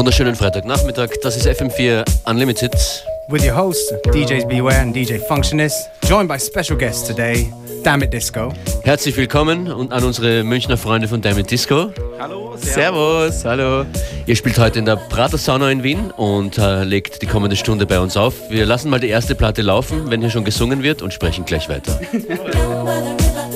Wunderschönen Freitagnachmittag, das ist FM4 Unlimited. With your host, DJs Beware and DJ Functionist, joined by special guests today, Dammit Disco. Herzlich willkommen und an unsere Münchner Freunde von Dammit Disco. Hallo, servus. hallo. Ihr spielt heute in der Prater Sauna in Wien und äh, legt die kommende Stunde bei uns auf. Wir lassen mal die erste Platte laufen, wenn hier schon gesungen wird und sprechen gleich weiter.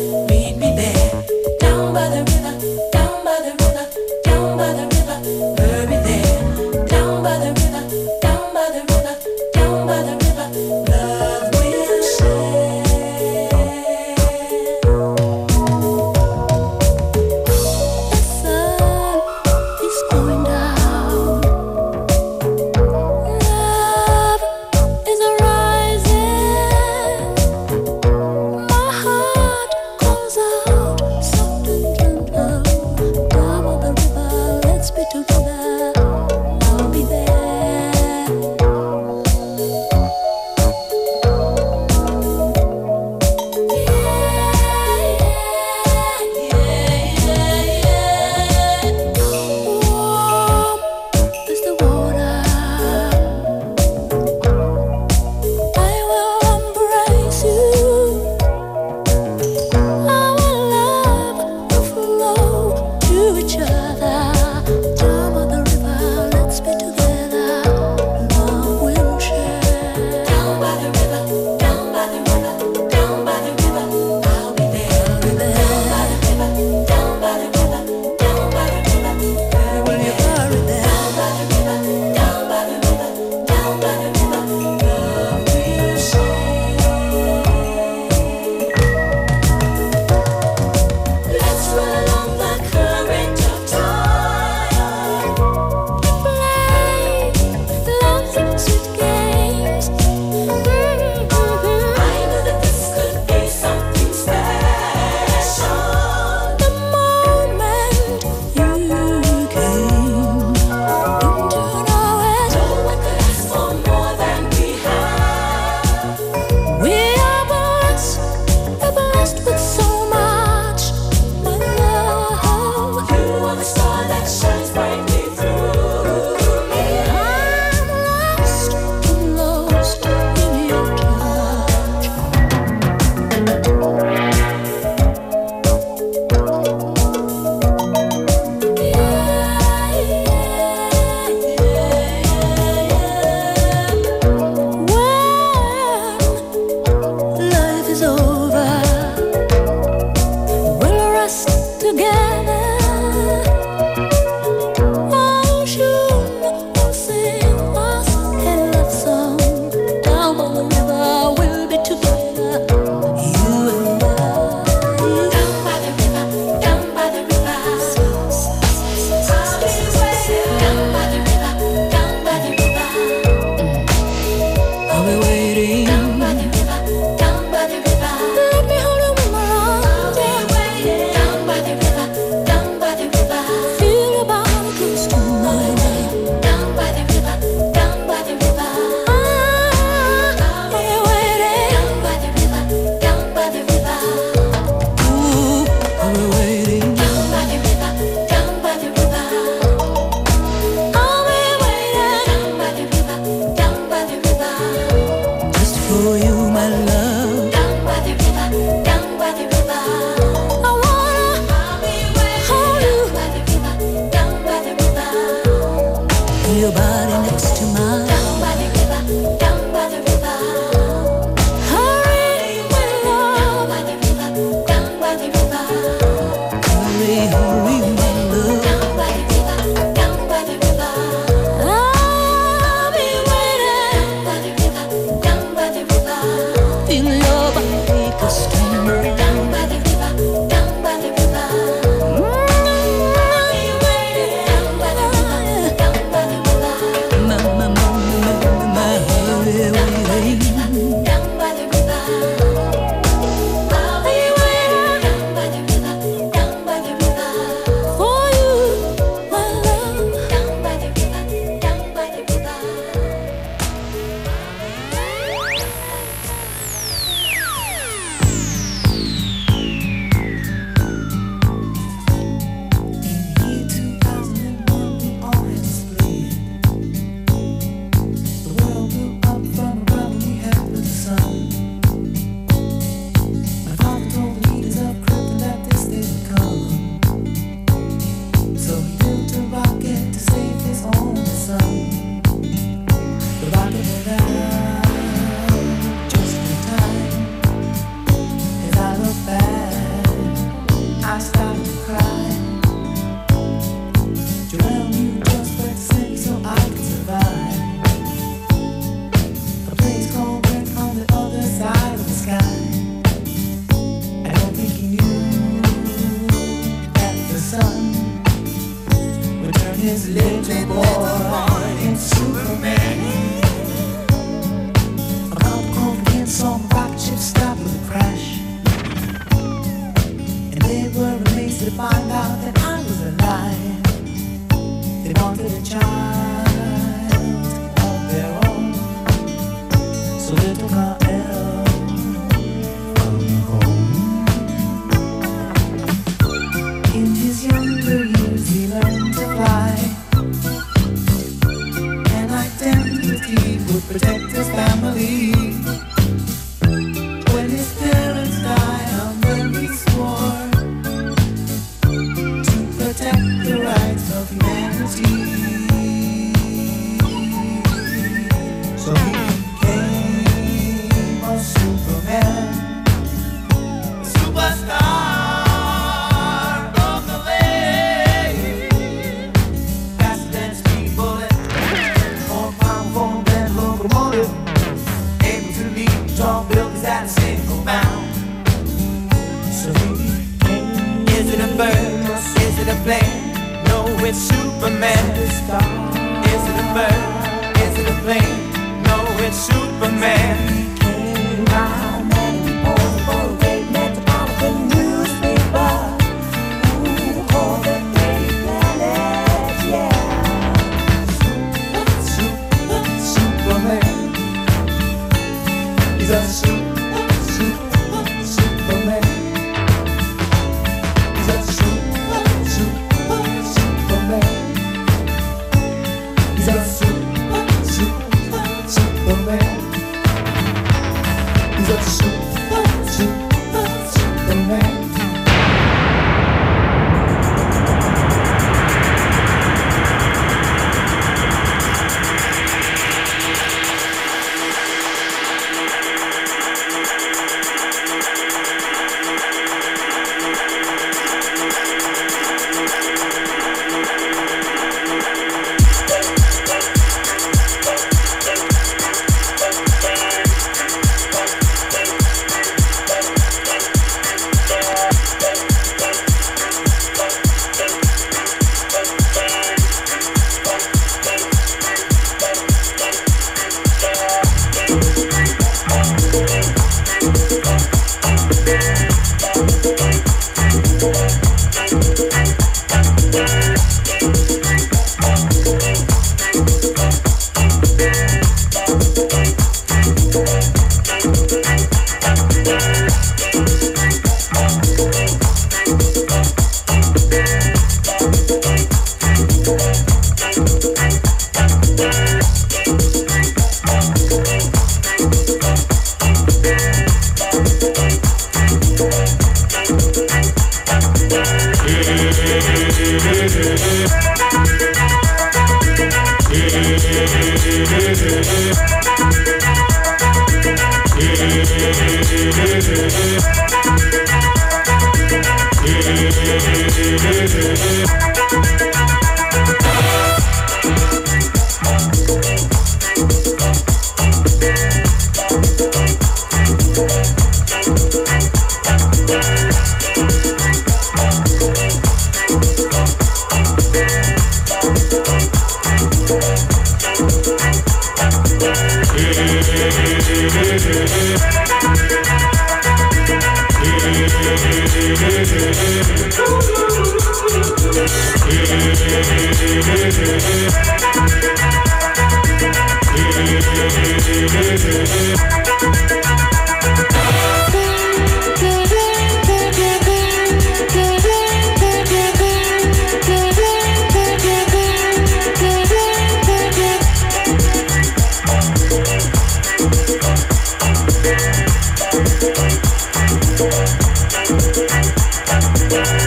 Yeah.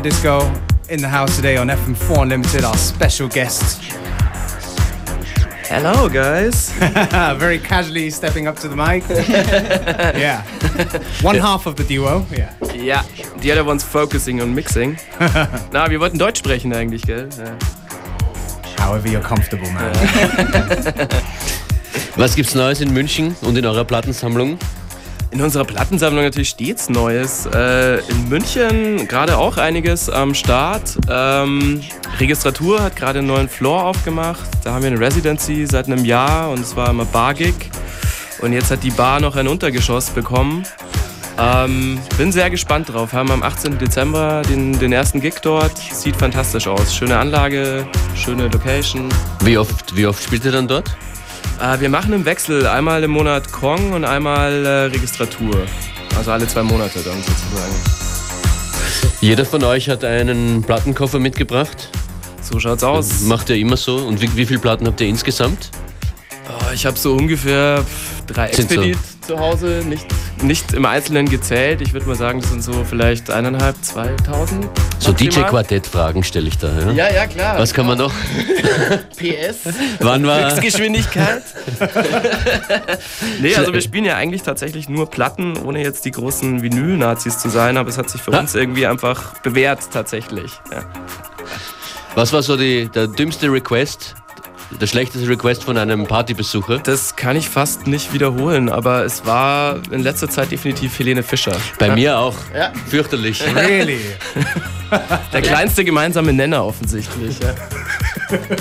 Disco in the house today on FM4 Unlimited, our special guest. Hello, guys. Very casually stepping up to the mic. yeah. One half of the duo. Yeah. Ja, the other one's focusing on mixing. Na, wir wollten Deutsch sprechen eigentlich, gell? Ja. However you're comfortable, man. Was gibt's Neues in München und in eurer Plattensammlung? In unserer Plattensammlung natürlich stets Neues. Äh, in München gerade auch einiges am Start. Ähm, Registratur hat gerade einen neuen Floor aufgemacht. Da haben wir eine Residency seit einem Jahr und es war immer Bargig. Und jetzt hat die Bar noch ein Untergeschoss bekommen. Ähm, bin sehr gespannt drauf. Haben am 18. Dezember den, den ersten Gig dort. Sieht fantastisch aus. Schöne Anlage, schöne Location. Wie oft, wie oft spielt ihr dann dort? Äh, wir machen im Wechsel einmal im Monat Kong und einmal äh, Registratur. Also alle zwei Monate dann sozusagen. Jeder von euch hat einen Plattenkoffer mitgebracht. So schaut's aus. Macht ihr immer so? Und wie, wie viele Platten habt ihr insgesamt? Oh, ich habe so ungefähr drei Expedit. Zu Hause, nicht nicht im Einzelnen gezählt. Ich würde mal sagen, das sind so vielleicht eineinhalb, zweitausend. So DJ-Quartett-Fragen stelle ich da. Ja? ja, ja, klar. Was kann man noch? PS. Wann war? Höchstgeschwindigkeit. nee, also wir spielen ja eigentlich tatsächlich nur Platten, ohne jetzt die großen Vinyl-Nazis zu sein, aber es hat sich für ha? uns irgendwie einfach bewährt tatsächlich. Ja. Was war so die, der dümmste Request der schlechteste Request von einem Partybesucher? Das kann ich fast nicht wiederholen, aber es war in letzter Zeit definitiv Helene Fischer. Bei mir auch. Ja. Fürchterlich. Really? Der kleinste gemeinsame Nenner offensichtlich. Ja.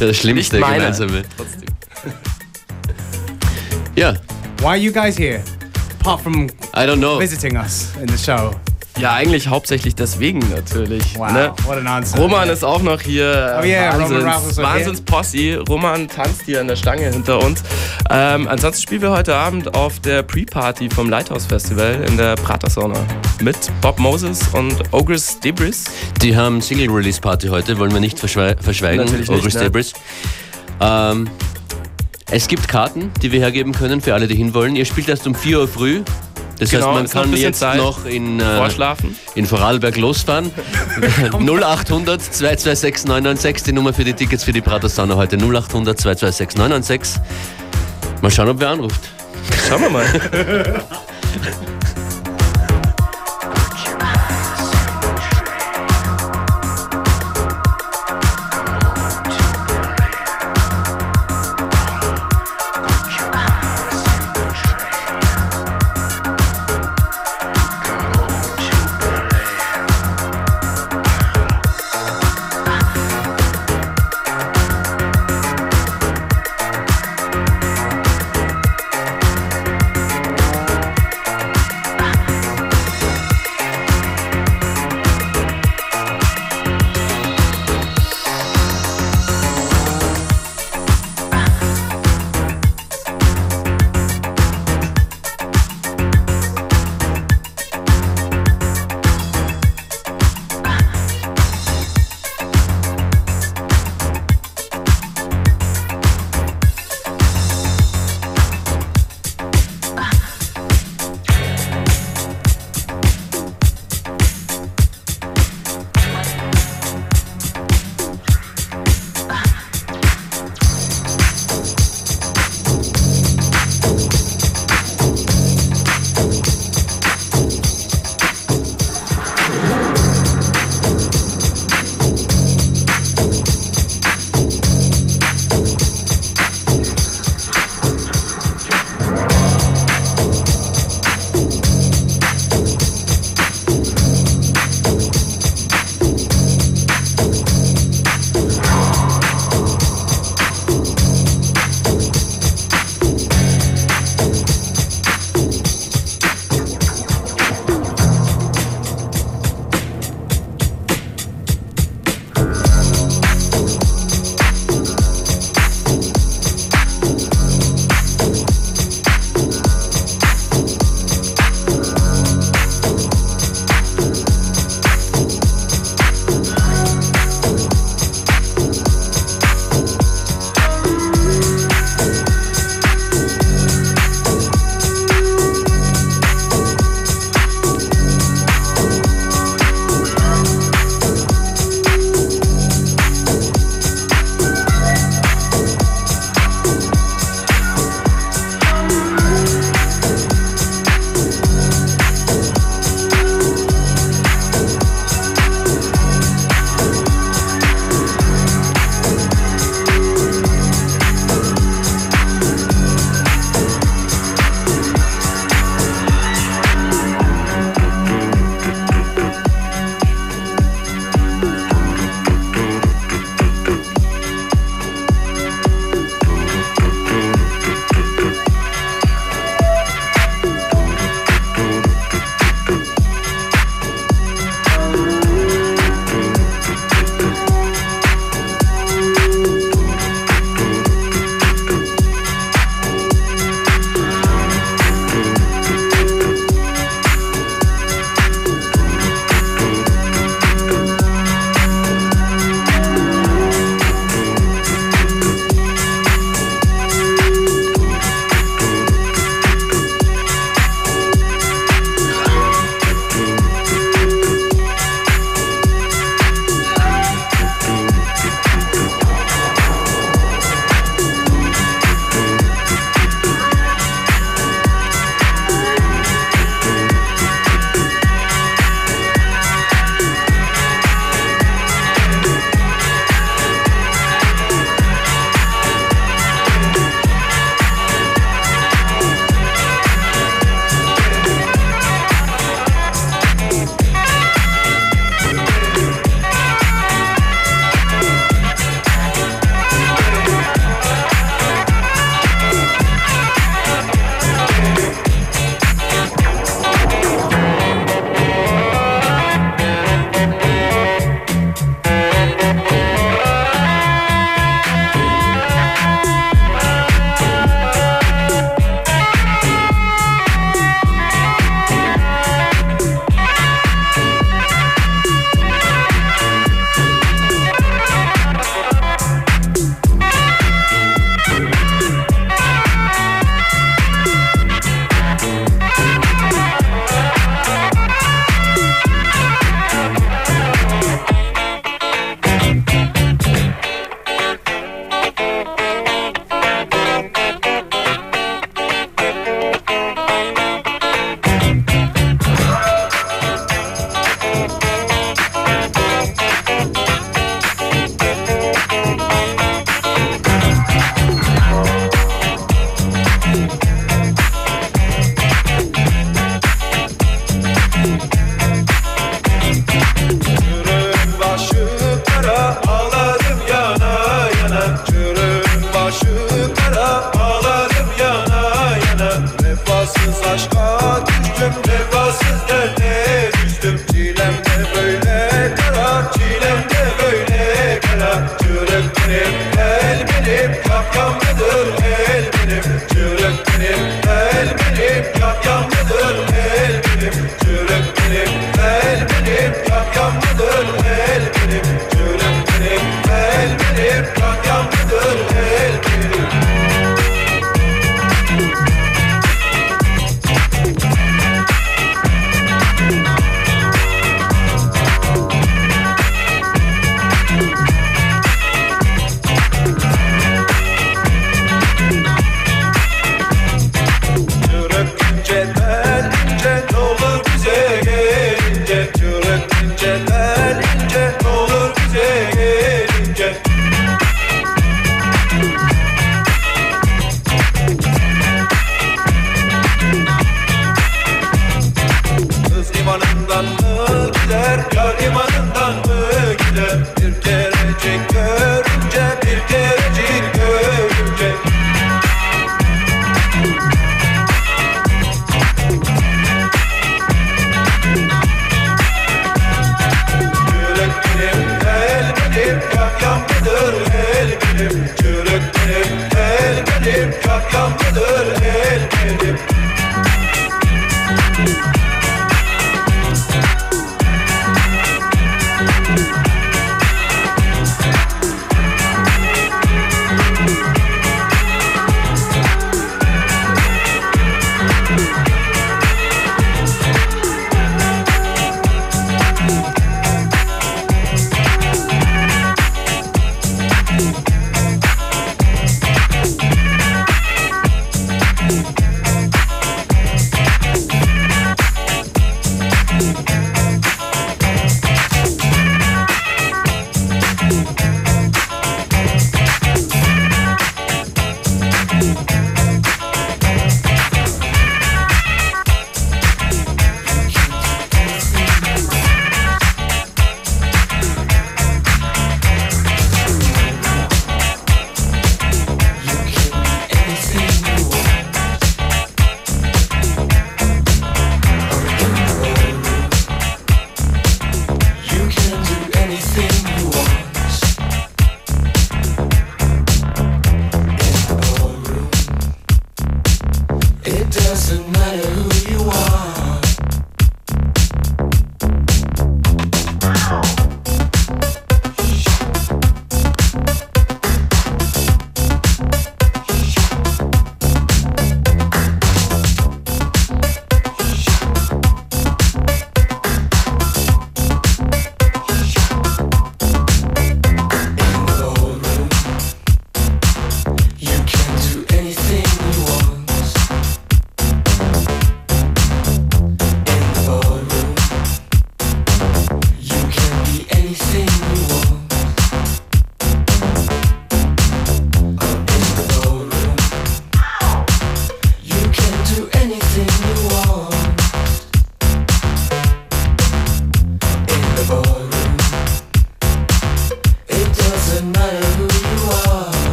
Der schlimmste gemeinsame. Trotzdem. Ja, Why are you guys here? Apart from I don't know. visiting us in the show. Ja, eigentlich hauptsächlich deswegen natürlich. Wow, Ne? what an answer. Roman ist auch noch hier. Oh yeah, Roman Wahnsinns, Ralph ist auch Wahnsinns Posse. Roman tanzt hier an der Stange hinter uns. Ähm, ansonsten spielen wir heute Abend auf der Pre-Party vom Lighthouse Festival in der Pratersauna mit Bob Moses und Ogres Debris. Die haben Single-Release-Party heute, wollen wir nicht verschwe verschweigen. Natürlich nicht, Ogres ne? Debris. Ähm, es gibt Karten, die wir hergeben können für alle, die hinwollen. Ihr spielt erst um 4 Uhr früh. Das Genau, heißt, man noch kann jetzt Zeit. noch in, äh, in Vorarlberg losfahren. 0800 226 996, die Nummer für die Tickets für die Sauna heute. 0800 226 996. Mal schauen, ob wer anruft. Schauen wir mal.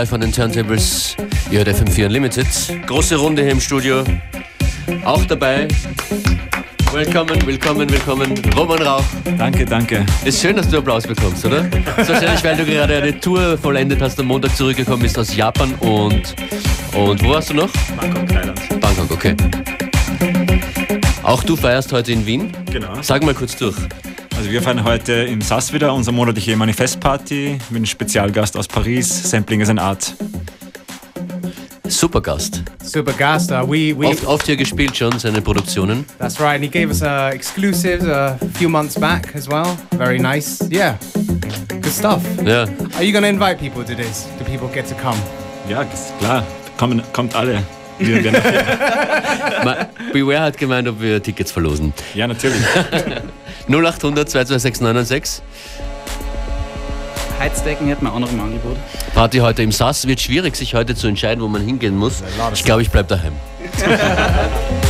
live on den Turntables. Ihr hört FM4 Unlimited. Große Runde hier im Studio. Auch dabei. Willkommen, willkommen, willkommen. Roman Rauch. Danke, danke. Ist schön, dass du Applaus bekommst, oder? Das ist wahrscheinlich, weil du gerade eine Tour vollendet hast, am Montag zurückgekommen bist aus Japan und. Und wo warst du noch? Bangkok, Thailand. Bangkok, okay. Auch du feierst heute in Wien? Genau. Sag mal kurz durch. Also wir feiern heute im SAS wieder unsere monatliche Manifestparty mit einem Spezialgast aus Paris. Sampling is an Art. Super Gast. Super Gast. Uh, we, we, Oft, oft hier gespielt schon, seine Produktionen. that's right. And he gave us uh, exclusives a few months back as well. Very nice. Yeah. Good stuff. Ja. Are you going to invite people to this? Do people get to come? Ja, ist klar. Kommen, kommt alle. Wir werden Ma- Beware hat gemeint, ob wir Tickets verlosen. ja, natürlich. 0800 226 Heizdecken hätten wir auch noch im Angebot. Party heute im SAS. Wird schwierig, sich heute zu entscheiden, wo man hingehen muss. Ich glaube, ich bleibe daheim.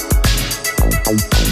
Bye.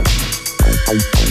Bye.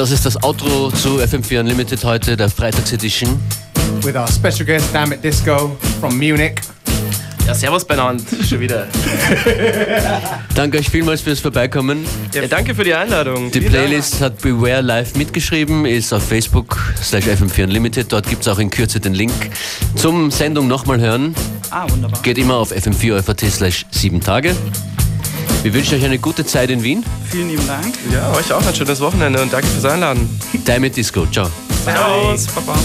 Das ist das Outro zu FM4 Unlimited heute, der Freitags-Edition. With our special guest, Dammit Disco from Munich. Ja, servus benannt, schon wieder. Danke euch vielmals fürs Vorbeikommen. Ja, danke für die Einladung. Die Playlist hat Beware Live mitgeschrieben, ist auf Facebook slash FM4 Unlimited. Dort gibt es auch in Kürze den Link zum Sendung nochmal hören. Ah, wunderbar. Geht immer auf fm4 slash 7 Tage. Wir wünschen euch eine gute Zeit in Wien. Vielen lieben Dank. Ja, euch auch ein schönes Wochenende und danke fürs Einladen. Time Disco. Ciao. Servus, Papa.